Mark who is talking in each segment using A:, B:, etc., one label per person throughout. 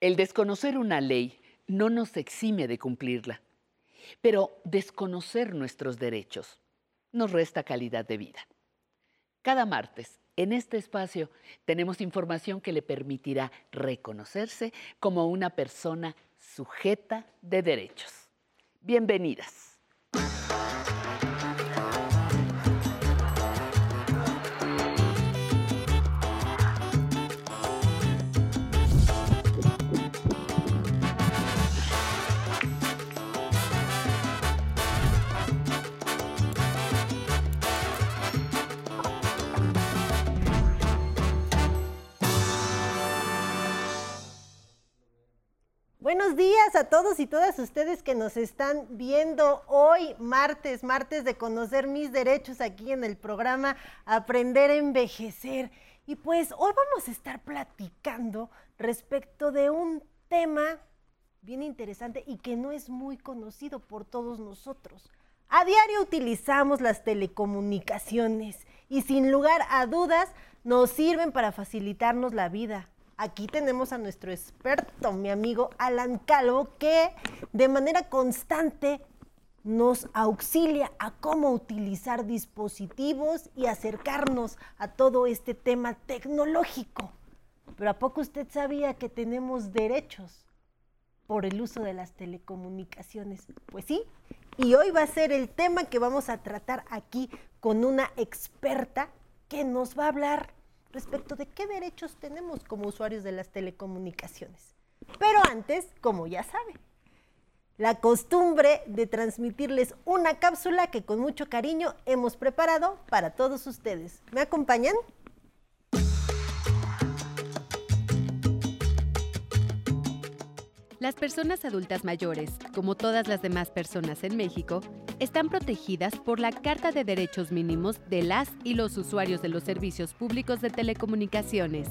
A: El desconocer una ley no nos exime de cumplirla, pero desconocer nuestros derechos nos resta calidad de vida. Cada martes, en este espacio, tenemos información que le permitirá reconocerse como una persona sujeta de derechos. Bienvenidas.
B: Buenos días a todos y todas ustedes que nos están viendo hoy, martes, martes de conocer mis derechos aquí en el programa Aprender a Envejecer. Y pues hoy vamos a estar platicando respecto de un tema bien interesante y que no es muy conocido por todos nosotros. A diario utilizamos las telecomunicaciones y sin lugar a dudas nos sirven para facilitarnos la vida, Aquí tenemos a nuestro experto, mi amigo Alan Calvo, que de manera constante nos auxilia a cómo utilizar dispositivos y acercarnos a todo este tema tecnológico. Pero ¿a poco usted sabía que tenemos derechos por el uso de las telecomunicaciones? Pues sí, y hoy va a ser el tema que vamos a tratar aquí con una experta que nos va a hablar respecto de qué derechos tenemos como usuarios de las telecomunicaciones. Pero antes, como ya saben, la costumbre de transmitirles una cápsula que con mucho cariño hemos preparado para todos ustedes. ¿Me acompañan?
C: Las personas adultas mayores, como todas las demás personas en México, están protegidas por la Carta de Derechos Mínimos de las y los usuarios de los servicios públicos de telecomunicaciones.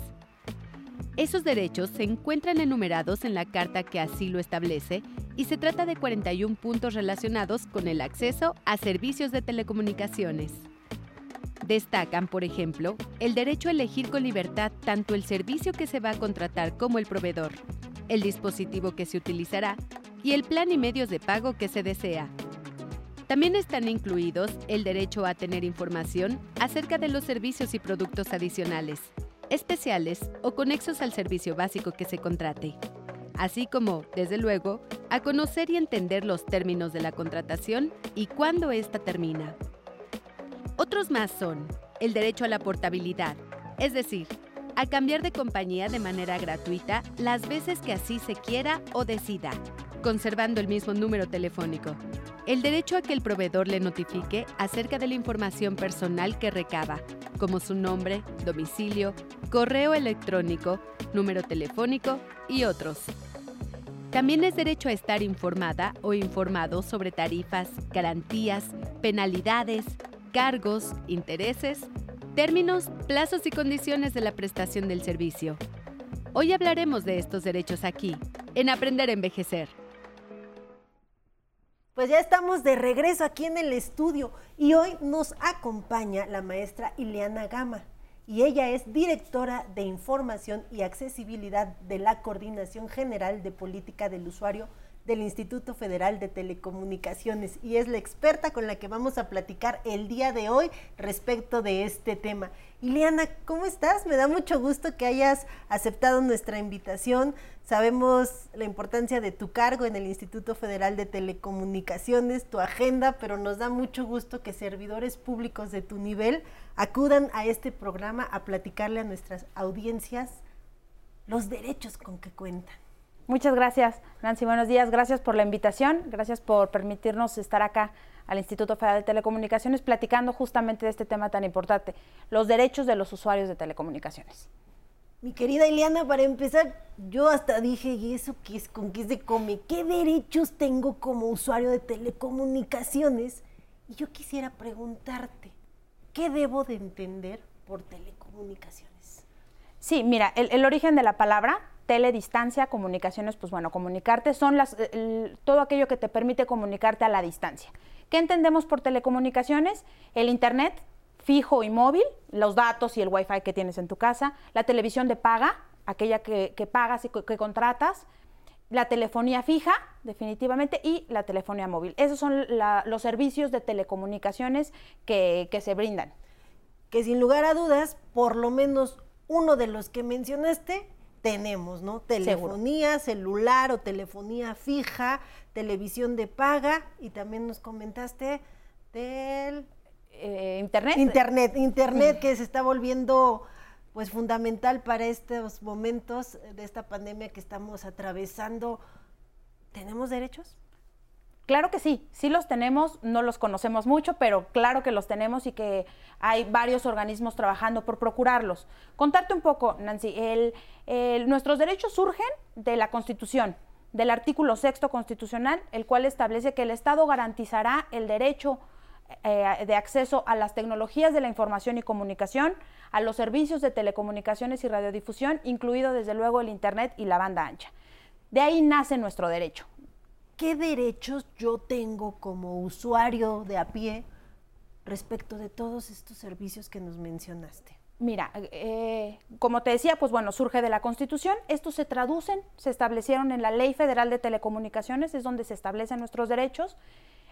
C: Esos derechos se encuentran enumerados en la carta que así lo establece y se trata de 41 puntos relacionados con el acceso a servicios de telecomunicaciones. Destacan, por ejemplo, el derecho a elegir con libertad tanto el servicio que se va a contratar como el proveedor, el dispositivo que se utilizará y el plan y medios de pago que se desea. También están incluidos el derecho a tener información acerca de los servicios y productos adicionales, especiales o conexos al servicio básico que se contrate, así como, desde luego, a conocer y entender los términos de la contratación y cuándo ésta termina. Otros más son el derecho a la portabilidad, es decir, a cambiar de compañía de manera gratuita las veces que así se quiera o decida, conservando el mismo número telefónico. El derecho a que el proveedor le notifique acerca de la información personal que recaba, como su nombre, domicilio, correo electrónico, número telefónico y otros. También es derecho a estar informada o informado sobre tarifas, garantías, penalidades, cargos, intereses Términos, plazos y condiciones de la prestación del servicio. Hoy hablaremos de estos derechos aquí, en Aprender a Envejecer.
B: Pues ya estamos de regreso aquí en el estudio y hoy nos acompaña la maestra Ileana Gama y ella es directora de Información y Accesibilidad de la Coordinación General de Política del Usuario del Instituto Federal de Telecomunicaciones y es la experta con la que vamos a platicar el día de hoy respecto de este tema. Ileana, ¿cómo estás? Me da mucho gusto que hayas aceptado nuestra invitación. Sabemos la importancia de tu cargo en el Instituto Federal de Telecomunicaciones, tu agenda, pero nos da mucho gusto que servidores públicos de tu nivel acudan a este programa a platicarle a nuestras audiencias los derechos con que cuentan.
D: Muchas gracias, Nancy. Buenos días. Gracias por la invitación. Gracias por permitirnos estar acá al Instituto Federal de Telecomunicaciones platicando justamente de este tema tan importante, los derechos de los usuarios de telecomunicaciones.
B: Mi querida Ileana, para empezar, yo hasta dije, ¿y eso qué es? ¿Con qué se come? ¿Qué derechos tengo como usuario de telecomunicaciones? Y yo quisiera preguntarte, ¿qué debo de entender por telecomunicaciones?
D: Sí, mira, el origen de la palabra teledistancia, comunicaciones, pues bueno, comunicarte son las, todo aquello que te permite comunicarte a la distancia. ¿Qué entendemos por telecomunicaciones? El Internet fijo y móvil, los datos y el Wi-Fi que tienes en tu casa, la televisión de paga, aquella que, pagas y que, contratas, la telefonía fija, definitivamente, y la telefonía móvil. Esos son los servicios de telecomunicaciones que se brindan.
B: Que sin lugar a dudas, por lo menos uno de los que mencionaste tenemos, ¿no? Telefonía celular o telefonía fija, televisión de paga y también nos comentaste del
D: eh, internet.
B: Internet, internet que se está volviendo pues fundamental para estos momentos de esta pandemia que estamos atravesando. ¿Tenemos derechos?
D: Claro que sí, sí los tenemos, no los conocemos mucho, pero claro que los tenemos y que hay varios organismos trabajando por procurarlos. Contarte un poco, Nancy, nuestros derechos surgen de la Constitución, del artículo sexto constitucional, el cual establece que el Estado garantizará el derecho eh, de acceso a las tecnologías de la información y comunicación, a los servicios de telecomunicaciones y radiodifusión, incluido desde luego el Internet y la banda ancha. De ahí nace nuestro derecho.
B: ¿Qué derechos yo tengo como usuario de a pie respecto de todos estos servicios que nos mencionaste?
D: Mira, eh, como te decía, pues bueno, surge de la Constitución. Estos se traducen, se establecieron en la Ley Federal de Telecomunicaciones, es donde se establecen nuestros derechos.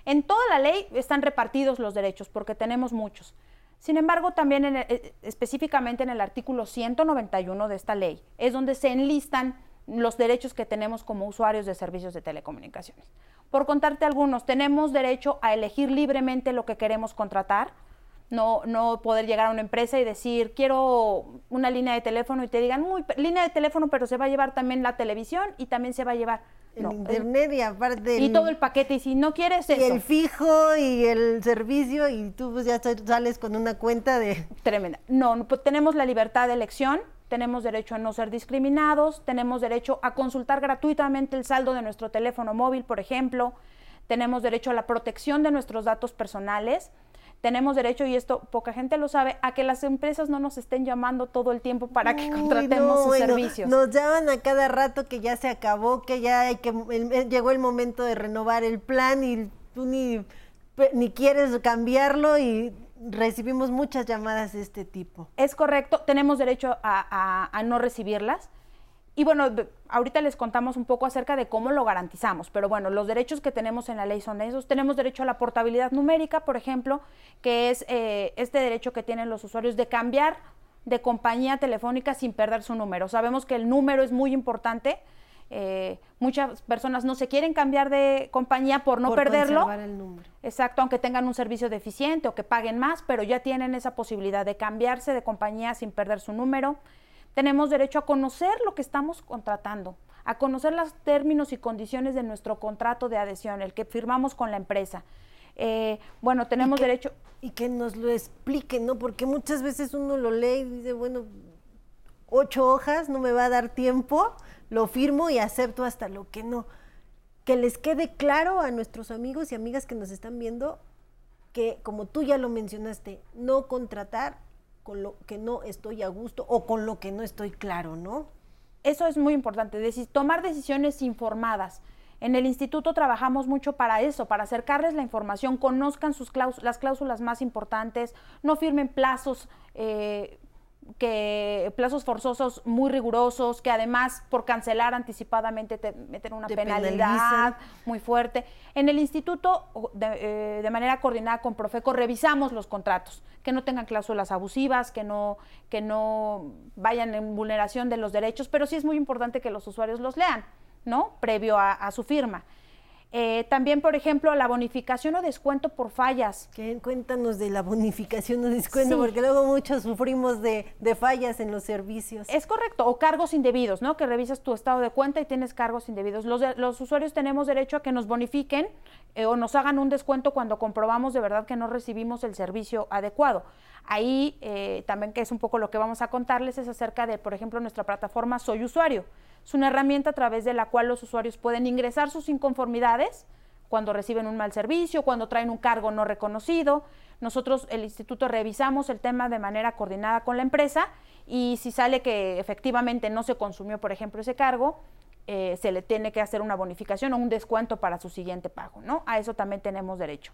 D: En toda la ley están repartidos los derechos, porque tenemos muchos. Sin embargo, también eh, específicamente en el artículo 191 de esta ley es donde se enlistan los derechos que tenemos como usuarios de servicios de telecomunicaciones. Por contarte algunos, tenemos derecho a elegir libremente lo que queremos contratar, no, no poder llegar a una empresa y decir, quiero una línea de teléfono y te digan, muy, línea de teléfono, pero se va a llevar también la televisión y también se va a llevar
B: el internet y aparte
D: y todo el paquete y si no quieres
B: y el fijo y el servicio y tú pues ya sales con una cuenta de
D: tremenda. No pues tenemos la libertad de elección tenemos derecho a no ser discriminados, tenemos derecho a consultar gratuitamente el saldo de nuestro teléfono móvil, por ejemplo, tenemos derecho a la protección de nuestros datos personales, tenemos derecho, y esto poca gente lo sabe, a que las empresas no nos estén llamando todo el tiempo para que contratemos sus servicios.
B: Nos llaman a cada rato que ya se acabó, que ya hay que llegó el momento de renovar el plan y tú ni, ni quieres cambiarlo y recibimos muchas llamadas de este tipo.
D: Es correcto, tenemos derecho a, no recibirlas. Y bueno, ahorita les contamos un poco acerca de cómo lo garantizamos, pero bueno, los derechos que tenemos en la ley son esos. Tenemos derecho a la portabilidad numérica, por ejemplo, que es eh, este derecho que tienen los usuarios de cambiar de compañía telefónica sin perder su número. Sabemos que el número es muy importante eh, muchas personas no se quieren cambiar de compañía por no perderlo.
B: El número.
D: Exacto, aunque tengan un servicio deficiente o que paguen más, pero ya tienen esa posibilidad de cambiarse de compañía sin perder su número. Tenemos derecho a conocer lo que estamos contratando, a conocer los términos y condiciones de nuestro contrato de adhesión, el que firmamos con la empresa. Eh, bueno, tenemos derecho...
B: Y que nos lo expliquen, ¿no? Porque muchas veces uno lo lee y dice, bueno, ocho hojas, no me va a dar tiempo lo firmo y acepto hasta lo que no. Que les quede claro a nuestros amigos y amigas que nos están viendo que, como tú ya lo mencionaste, no contratar con lo que no estoy a gusto o con lo que no estoy claro, ¿no?
D: Eso es muy importante, tomar decisiones informadas. En el instituto trabajamos mucho para eso, para acercarles la información, conozcan sus las cláusulas más importantes, no firmen plazos eh, que plazos forzosos muy rigurosos, que además por cancelar anticipadamente te meten una penalidad muy fuerte. En el instituto, eh, de, manera coordinada con Profeco, revisamos los contratos, que no tengan cláusulas abusivas, que no, que no vayan en vulneración de los derechos, pero sí es muy importante que los usuarios los lean, ¿no? Previo a su firma. Eh, también, por ejemplo, la bonificación o descuento por fallas.
B: cuéntanos de la bonificación o descuento, porque luego muchos sufrimos de, fallas en los servicios.
D: Es correcto, o cargos indebidos, ¿no? Que revisas tu estado de cuenta y tienes cargos indebidos. Los, usuarios tenemos derecho a que nos bonifiquen eh, o nos hagan un descuento cuando comprobamos de verdad que no recibimos el servicio adecuado. Ahí eh, también, que es un poco lo que vamos a contarles, es acerca de, por ejemplo, nuestra plataforma Soy Usuario. Es una herramienta a través de la cual los usuarios pueden ingresar sus inconformidades cuando reciben un mal servicio, cuando traen un cargo no reconocido. Nosotros, el instituto, revisamos el tema de manera coordinada con la empresa y si sale que efectivamente no se consumió, por ejemplo, ese cargo, eh, se le tiene que hacer una bonificación o un descuento para su siguiente pago, ¿no? A eso también tenemos derecho.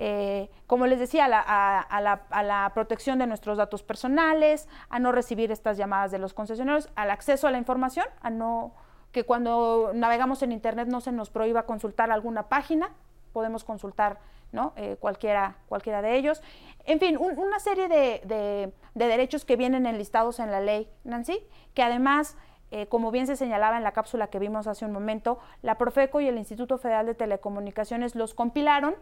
D: Eh, como les decía, a la, protección de nuestros datos personales, a no recibir estas llamadas de los concesionarios, al acceso a la información, a no que cuando navegamos en Internet no se nos prohíba consultar alguna página, podemos consultar ¿no? Eh, cualquiera, cualquiera de ellos. En fin, una serie de, derechos que vienen enlistados en la ley, Nancy, que además, eh, como bien se señalaba en la cápsula que vimos hace un momento, la Profeco y el Instituto Federal de Telecomunicaciones los compilaron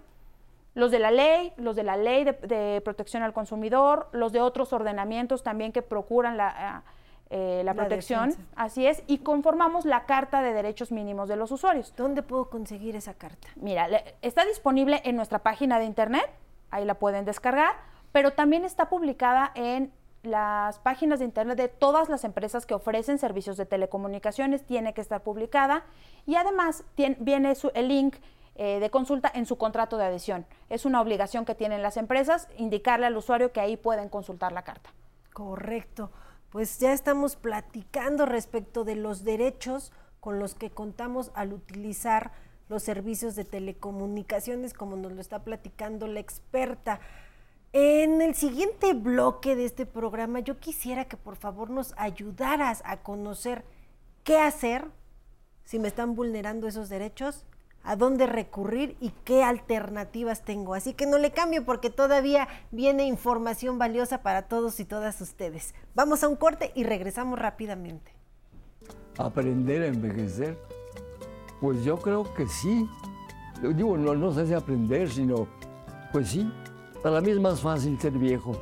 D: los de la ley, los de la ley de, protección al consumidor, los de otros ordenamientos también que procuran la, eh, la, protección, así es, y conformamos la Carta de Derechos Mínimos de los Usuarios.
B: ¿Dónde puedo conseguir esa carta?
D: Mira, está disponible en nuestra página de internet, ahí la pueden descargar, pero también está publicada en las páginas de internet de todas las empresas que ofrecen servicios de telecomunicaciones, tiene que estar publicada y además viene el link eh, de consulta en su contrato de adhesión. Es una obligación que tienen las empresas indicarle al usuario que ahí pueden consultar la carta.
B: Correcto. Pues ya estamos platicando respecto de los derechos con los que contamos al utilizar los servicios de telecomunicaciones, como nos lo está platicando la experta. En el siguiente bloque de este programa, yo quisiera que por favor nos ayudaras a conocer qué hacer si me están vulnerando esos derechos a dónde recurrir y qué alternativas tengo. Así que no le cambio porque todavía viene información valiosa para todos y todas ustedes. Vamos a un corte y regresamos rápidamente.
E: Aprender a envejecer. Pues yo creo que sí. Digo, no, no sé si aprender, sino, pues sí. Para mí es más fácil ser viejo.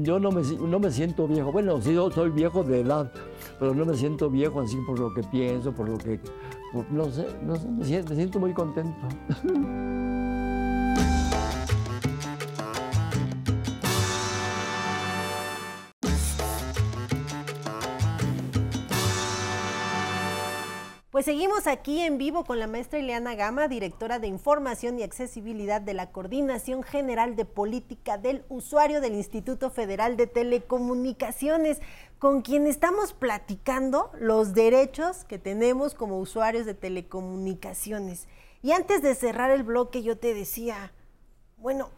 E: Yo no me, no me siento viejo. Bueno, sí, yo soy viejo de edad, pero no me siento viejo así por lo que pienso, por lo que no sé, no sé, me siento, me siento muy contento.
B: Pues seguimos aquí en vivo con la maestra Ileana Gama, directora de Información y Accesibilidad de la Coordinación General de Política del Usuario del Instituto Federal de Telecomunicaciones, con quien estamos platicando los derechos que tenemos como usuarios de telecomunicaciones. Y antes de cerrar el bloque yo te decía, bueno,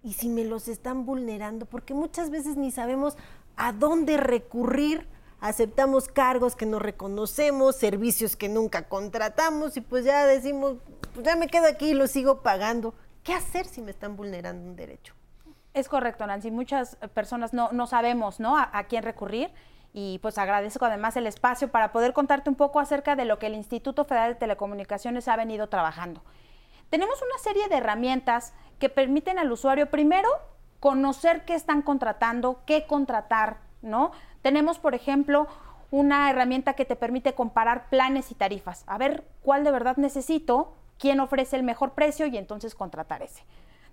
B: ¿y si me los están vulnerando? Porque muchas veces ni sabemos a dónde recurrir aceptamos cargos que no reconocemos, servicios que nunca contratamos y pues ya decimos, pues ya me quedo aquí y lo sigo pagando. ¿Qué hacer si me están vulnerando un derecho?
D: Es correcto, Nancy. Muchas personas no, no sabemos ¿no? A, quién recurrir y pues agradezco además el espacio para poder contarte un poco acerca de lo que el Instituto Federal de Telecomunicaciones ha venido trabajando. Tenemos una serie de herramientas que permiten al usuario primero conocer qué están contratando, qué contratar, ¿no? Tenemos, por ejemplo, una herramienta que te permite comparar planes y tarifas, a ver cuál de verdad necesito, quién ofrece el mejor precio y entonces contratar ese.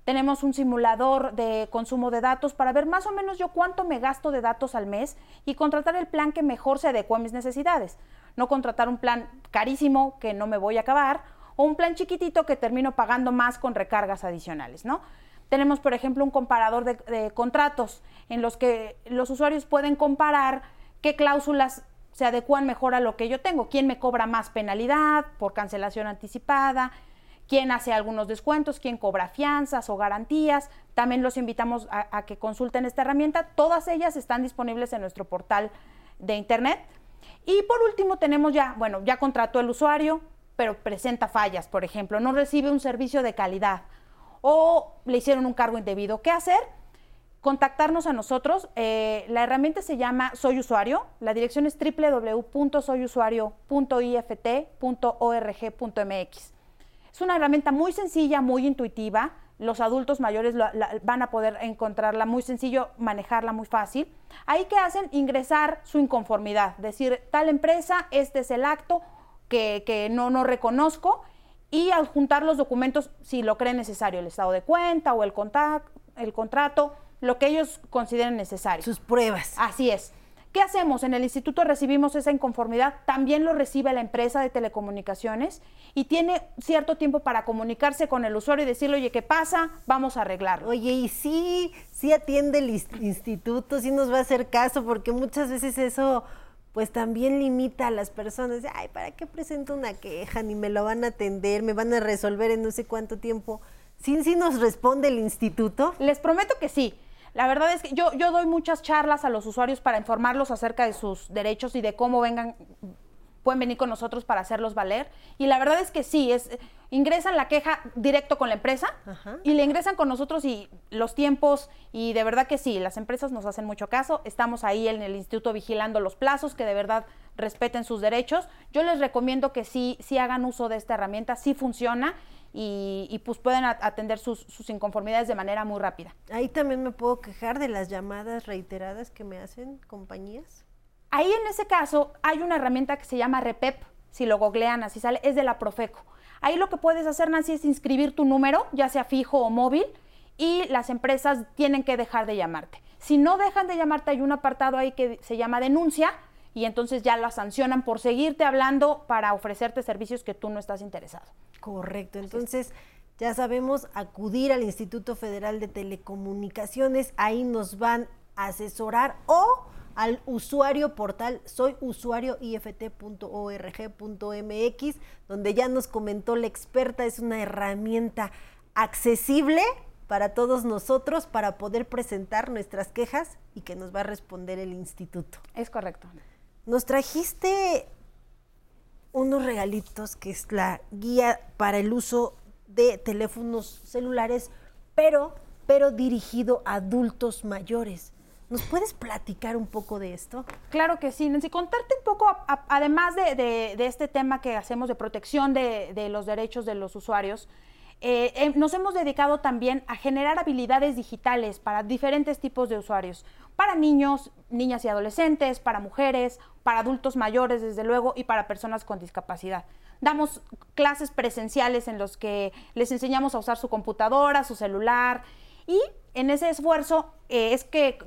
D: Tenemos un simulador de consumo de datos para ver más o menos yo cuánto me gasto de datos al mes y contratar el plan que mejor se adecue a mis necesidades. No contratar un plan carísimo que no me voy a acabar o un plan chiquitito que termino pagando más con recargas adicionales, ¿no? Tenemos, por ejemplo, un comparador de, contratos en los que los usuarios pueden comparar qué cláusulas se adecuan mejor a lo que yo tengo, quién me cobra más penalidad por cancelación anticipada, quién hace algunos descuentos, quién cobra fianzas o garantías. También los invitamos a, que consulten esta herramienta. Todas ellas están disponibles en nuestro portal de internet. Y por último tenemos ya, bueno, ya contrató el usuario, pero presenta fallas, por ejemplo, no recibe un servicio de calidad o le hicieron un cargo indebido. ¿Qué hacer? Contactarnos a nosotros. Eh, la herramienta se llama Soy Usuario. La dirección es www.soyusuario.ift.org.mx. Es una herramienta muy sencilla, muy intuitiva. Los adultos mayores van a poder encontrarla muy sencillo, manejarla muy fácil. Ahí que hacen ingresar su inconformidad, decir tal empresa, este es el acto que, que no, no reconozco y adjuntar los documentos si lo creen necesario, el estado de cuenta o el, el contrato, lo que ellos consideren necesario.
B: Sus pruebas.
D: Así es. ¿Qué hacemos? En el instituto recibimos esa inconformidad, también lo recibe la empresa de telecomunicaciones y tiene cierto tiempo para comunicarse con el usuario y decirle, oye, ¿qué pasa? Vamos a arreglarlo.
B: Oye, y sí, sí atiende el instituto, sí nos va a hacer caso, porque muchas veces eso pues también limita a las personas, ay, ¿para qué presento una queja? Ni me lo van a atender, me van a resolver en no sé cuánto tiempo. ¿Sí, sí nos responde el instituto?
D: Les prometo que sí. La verdad es que yo, yo doy muchas charlas a los usuarios para informarlos acerca de sus derechos y de cómo vengan, pueden venir con nosotros para hacerlos valer. Y la verdad es que sí, es, ingresan la queja directo con la empresa y le ingresan con nosotros y los tiempos, y de verdad que sí, las empresas nos hacen mucho caso. Estamos ahí en el instituto vigilando los plazos, que de verdad respeten sus derechos. Yo les recomiendo que sí, sí hagan uso de esta herramienta, sí funciona y, pues pueden atender sus, inconformidades de manera muy rápida.
B: Ahí también me puedo quejar de las llamadas reiteradas que me hacen compañías.
D: Ahí en ese caso hay una herramienta que se llama Repep, si lo googlean así sale, es de la Profeco. Ahí lo que puedes hacer, Nancy, es inscribir tu número, ya sea fijo o móvil, y las empresas tienen que dejar de llamarte. Si no dejan de llamarte, hay un apartado ahí que se llama denuncia, y entonces ya la sancionan por seguirte hablando para ofrecerte servicios que tú no estás interesado.
B: Correcto, entonces ya sabemos acudir al Instituto Federal de Telecomunicaciones, ahí nos van a asesorar o al usuario portal soy usuario ift.org.mx, donde ya nos comentó la experta, es una herramienta accesible para todos nosotros para poder presentar nuestras quejas y que nos va a responder el instituto.
D: Es correcto.
B: Nos trajiste unos regalitos que es la guía para el uso de teléfonos celulares, pero, pero dirigido a adultos mayores. ¿Nos puedes platicar un poco de esto?
D: Claro que sí, Nancy. Contarte un poco, además de, este tema que hacemos de protección de, los derechos de los usuarios, eh, eh, nos hemos dedicado también a generar habilidades digitales para diferentes tipos de usuarios para niños, niñas y adolescentes, para mujeres, para adultos mayores, desde luego, y para personas con discapacidad. Damos clases presenciales en los que les enseñamos a usar su computadora, su celular, y en ese esfuerzo eh, es que,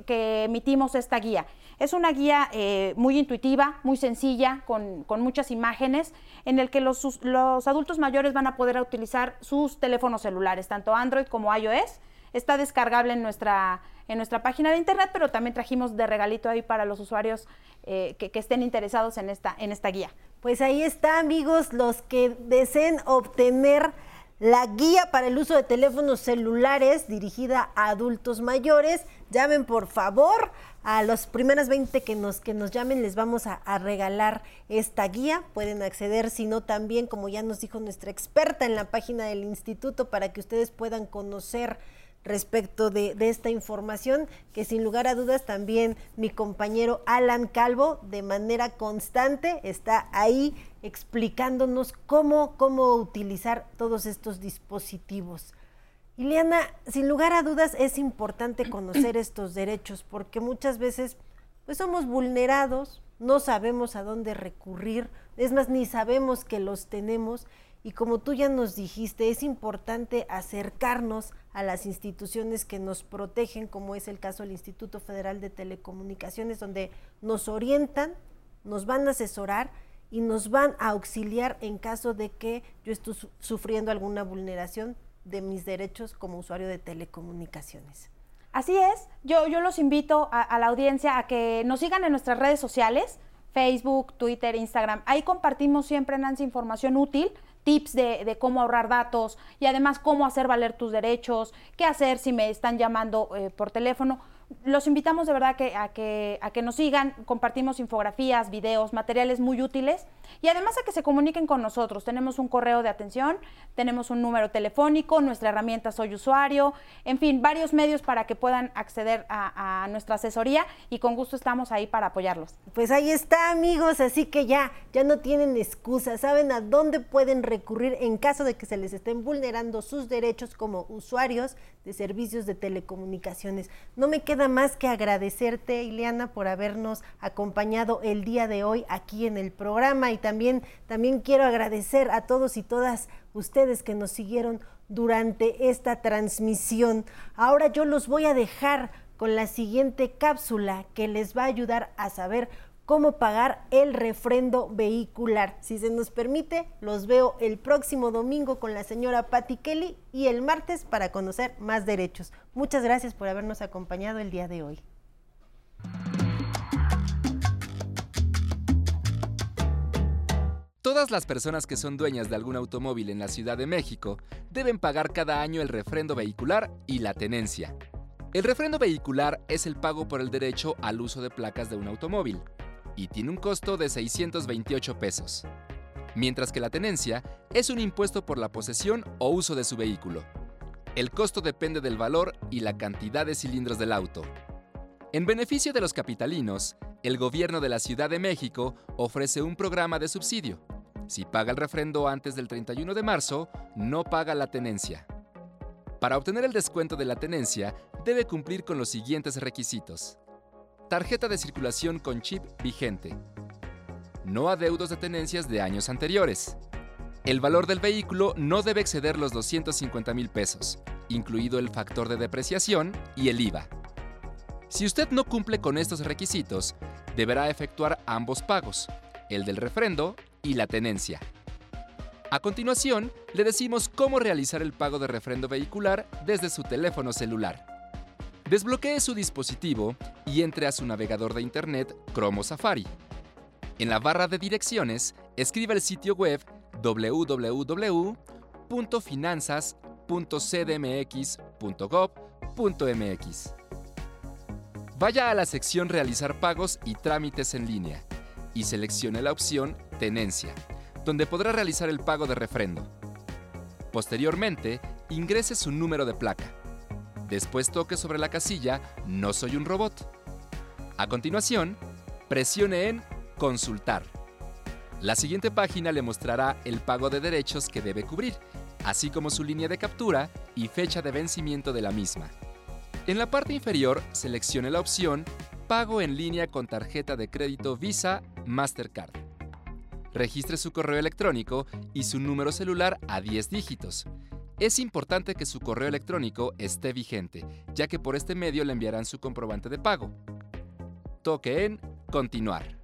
D: emitimos esta guía. Es una guía eh, muy intuitiva, muy sencilla, con, muchas imágenes, en el que los, los adultos mayores van a poder utilizar sus teléfonos celulares, tanto Android como iOS. Está descargable en nuestra en nuestra página de internet, pero también trajimos de regalito ahí para los usuarios eh, que, estén interesados en esta, en esta guía.
B: Pues ahí está, amigos, los que deseen obtener la guía para el uso de teléfonos celulares dirigida a adultos mayores. Llamen por favor a los primeros 20 que nos, que nos llamen, les vamos a, a, regalar esta guía. Pueden acceder, si no, también, como ya nos dijo nuestra experta en la página del instituto, para que ustedes puedan conocer respecto de, esta información, que sin lugar a dudas también mi compañero Alan Calvo de manera constante está ahí explicándonos cómo, cómo utilizar todos estos dispositivos. Ileana, sin lugar a dudas es importante conocer estos derechos porque muchas veces pues somos vulnerados, no sabemos a dónde recurrir, es más, ni sabemos que los tenemos y como tú ya nos dijiste, es importante acercarnos a las instituciones que nos protegen, como es el caso del Instituto Federal de Telecomunicaciones, donde nos orientan, nos van a asesorar y nos van a auxiliar en caso de que yo esté sufriendo alguna vulneración de mis derechos como usuario de telecomunicaciones.
D: Así es, yo, yo los invito a, a la audiencia a que nos sigan en nuestras redes sociales, Facebook, Twitter, Instagram. Ahí compartimos siempre, Nancy, información útil tips de, cómo ahorrar datos y además cómo hacer valer tus derechos, qué hacer si me están llamando eh, por teléfono los invitamos de verdad que, a, que, a que nos sigan, compartimos infografías, videos, materiales muy útiles y además a que se comuniquen con nosotros. Tenemos un correo de atención, tenemos un número telefónico, nuestra herramienta Soy Usuario, en fin, varios medios para que puedan acceder a, a nuestra asesoría y con gusto estamos ahí para apoyarlos.
B: Pues ahí está amigos, así que ya, ya no tienen excusa, saben a dónde pueden recurrir en caso de que se les estén vulnerando sus derechos como usuarios de servicios de telecomunicaciones. No me queda más que agradecerte, Ileana, por habernos acompañado el día de hoy aquí en el programa y también, también quiero agradecer a todos y todas ustedes que nos siguieron durante esta transmisión. Ahora yo los voy a dejar con la siguiente cápsula que les va a ayudar a saber cómo pagar el refrendo vehicular. Si se nos permite, los veo el próximo domingo con la señora Patty Kelly y el martes para conocer más derechos. Muchas gracias por habernos acompañado el día de hoy.
F: Todas las personas que son dueñas de algún automóvil en la Ciudad de México deben pagar cada año el refrendo vehicular y la tenencia. El refrendo vehicular es el pago por el derecho al uso de placas de un automóvil y tiene un costo de 628 pesos, mientras que la tenencia es un impuesto por la posesión o uso de su vehículo. El costo depende del valor y la cantidad de cilindros del auto. En beneficio de los capitalinos, el gobierno de la Ciudad de México ofrece un programa de subsidio. Si paga el refrendo antes del 31 de marzo, no paga la tenencia. Para obtener el descuento de la tenencia, debe cumplir con los siguientes requisitos. Tarjeta de circulación con chip vigente. No adeudos de tenencias de años anteriores. El valor del vehículo no debe exceder los 250 mil pesos, incluido el factor de depreciación y el IVA. Si usted no cumple con estos requisitos, deberá efectuar ambos pagos, el del refrendo y la tenencia. A continuación, le decimos cómo realizar el pago de refrendo vehicular desde su teléfono celular. Desbloquee su dispositivo y entre a su navegador de Internet Chrome Safari. En la barra de direcciones, escriba el sitio web www.finanzas.cdmx.gov.mx. Vaya a la sección Realizar pagos y trámites en línea y seleccione la opción Tenencia, donde podrá realizar el pago de refrendo. Posteriormente, ingrese su número de placa. Después toque sobre la casilla No soy un robot. A continuación, presione en Consultar. La siguiente página le mostrará el pago de derechos que debe cubrir, así como su línea de captura y fecha de vencimiento de la misma. En la parte inferior, seleccione la opción Pago en línea con tarjeta de crédito Visa Mastercard. Registre su correo electrónico y su número celular a 10 dígitos. Es importante que su correo electrónico esté vigente, ya que por este medio le enviarán su comprobante de pago. Toque en Continuar.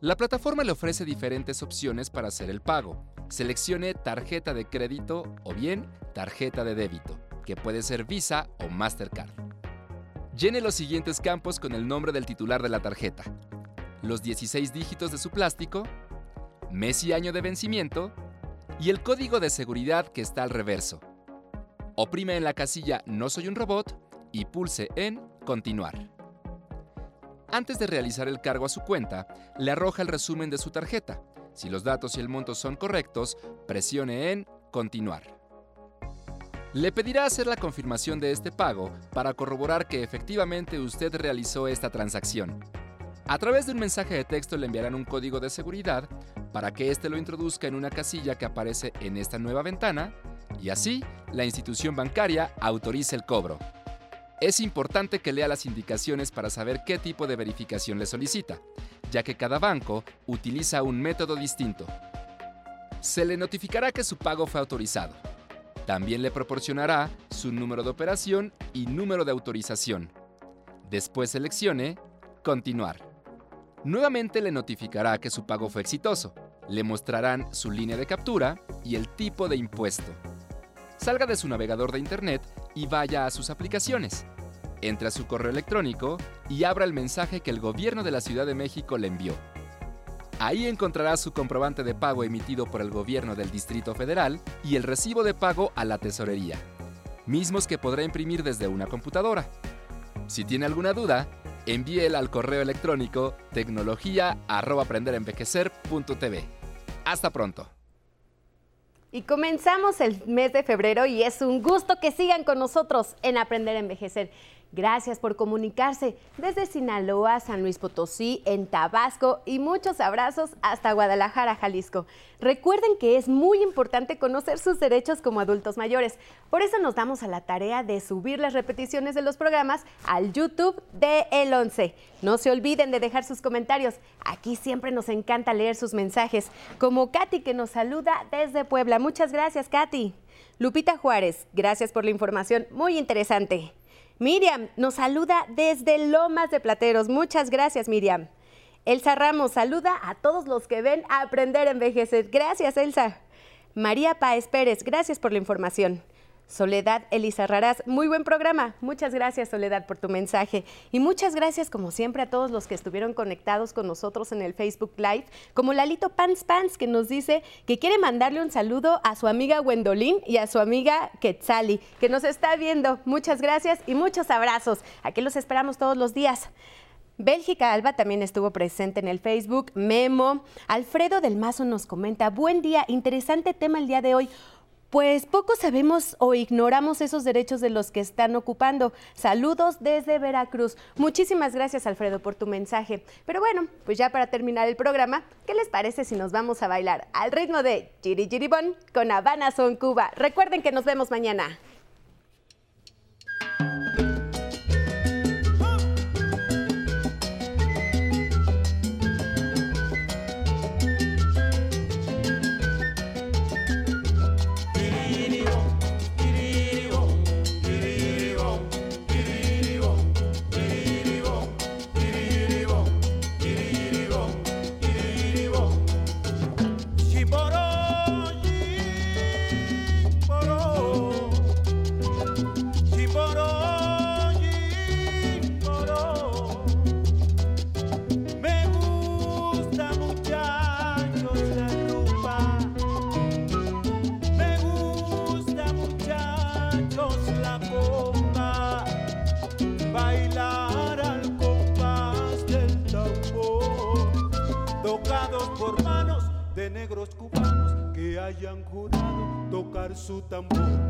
F: La plataforma le ofrece diferentes opciones para hacer el pago. Seleccione tarjeta de crédito o bien tarjeta de débito, que puede ser Visa o Mastercard. Llene los siguientes campos con el nombre del titular de la tarjeta, los 16 dígitos de su plástico, mes y año de vencimiento y el código de seguridad que está al reverso. Oprime en la casilla No soy un robot y pulse en Continuar. Antes de realizar el cargo a su cuenta, le arroja el resumen de su tarjeta. Si los datos y el monto son correctos, presione en Continuar. Le pedirá hacer la confirmación de este pago para corroborar que efectivamente usted realizó esta transacción. A través de un mensaje de texto le enviarán un código de seguridad para que éste lo introduzca en una casilla que aparece en esta nueva ventana y así la institución bancaria autorice el cobro. Es importante que lea las indicaciones para saber qué tipo de verificación le solicita, ya que cada banco utiliza un método distinto. Se le notificará que su pago fue autorizado también le proporcionará su número de operación y número de autorización. Después seleccione Continuar. Nuevamente le notificará que su pago fue exitoso. Le mostrarán su línea de captura y el tipo de impuesto. Salga de su navegador de Internet y vaya a sus aplicaciones. Entre a su correo electrónico y abra el mensaje que el gobierno de la Ciudad de México le envió. Ahí encontrará su comprobante de pago emitido por el gobierno del Distrito Federal y el recibo de pago a la tesorería, mismos que podrá imprimir desde una computadora. Si tiene alguna duda, envíela al correo electrónico tecnología@aprenderenvejecer.tv. Hasta pronto.
C: Y comenzamos el mes de febrero y es un gusto que sigan con nosotros en Aprender a Envejecer. Gracias por comunicarse desde Sinaloa, San Luis Potosí, en Tabasco y muchos abrazos hasta Guadalajara, Jalisco. Recuerden que es muy importante conocer sus derechos como adultos mayores. Por eso nos damos a la tarea de subir las repeticiones de los programas al YouTube de El 11. No se olviden de dejar sus comentarios. Aquí siempre nos encanta leer sus mensajes, como Katy que nos saluda desde Puebla. Muchas gracias, Katy. Lupita Juárez, gracias por la información muy interesante. Miriam nos saluda desde Lomas de Plateros. Muchas gracias, Miriam. Elsa Ramos saluda a todos los que ven a aprender a envejecer. Gracias, Elsa. María Páez Pérez, gracias por la información. Soledad Elisa Raraz, muy buen programa. Muchas gracias, Soledad, por tu mensaje. Y muchas gracias, como siempre, a todos los que estuvieron conectados con nosotros en el Facebook Live, como Lalito Pants Pants, que nos dice que quiere mandarle un saludo a su amiga Gwendolyn y a su amiga Quetzali, que nos está viendo. Muchas gracias y muchos abrazos. Aquí los esperamos todos los días. Bélgica Alba también estuvo presente en el Facebook. Memo. Alfredo del Mazo nos comenta, buen día, interesante tema el día de hoy. Pues poco sabemos o ignoramos esos derechos de los que están ocupando. Saludos desde Veracruz. Muchísimas gracias, Alfredo, por tu mensaje. Pero bueno, pues ya para terminar el programa, ¿qué les parece si nos vamos a bailar al ritmo de Giri Giribón con Habana Son Cuba? Recuerden que nos vemos mañana.
G: De negros cubanos que hayan jurado tocar su tambor.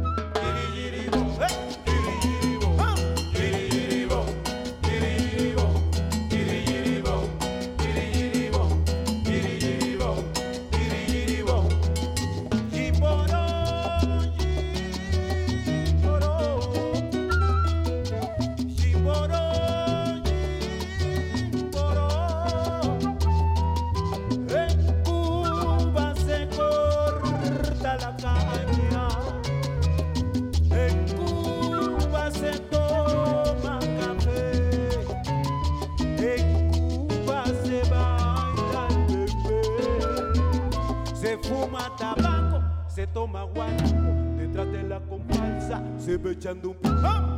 G: Toma guanaco, detrás de la comparsa se ve echando un ¡Ah!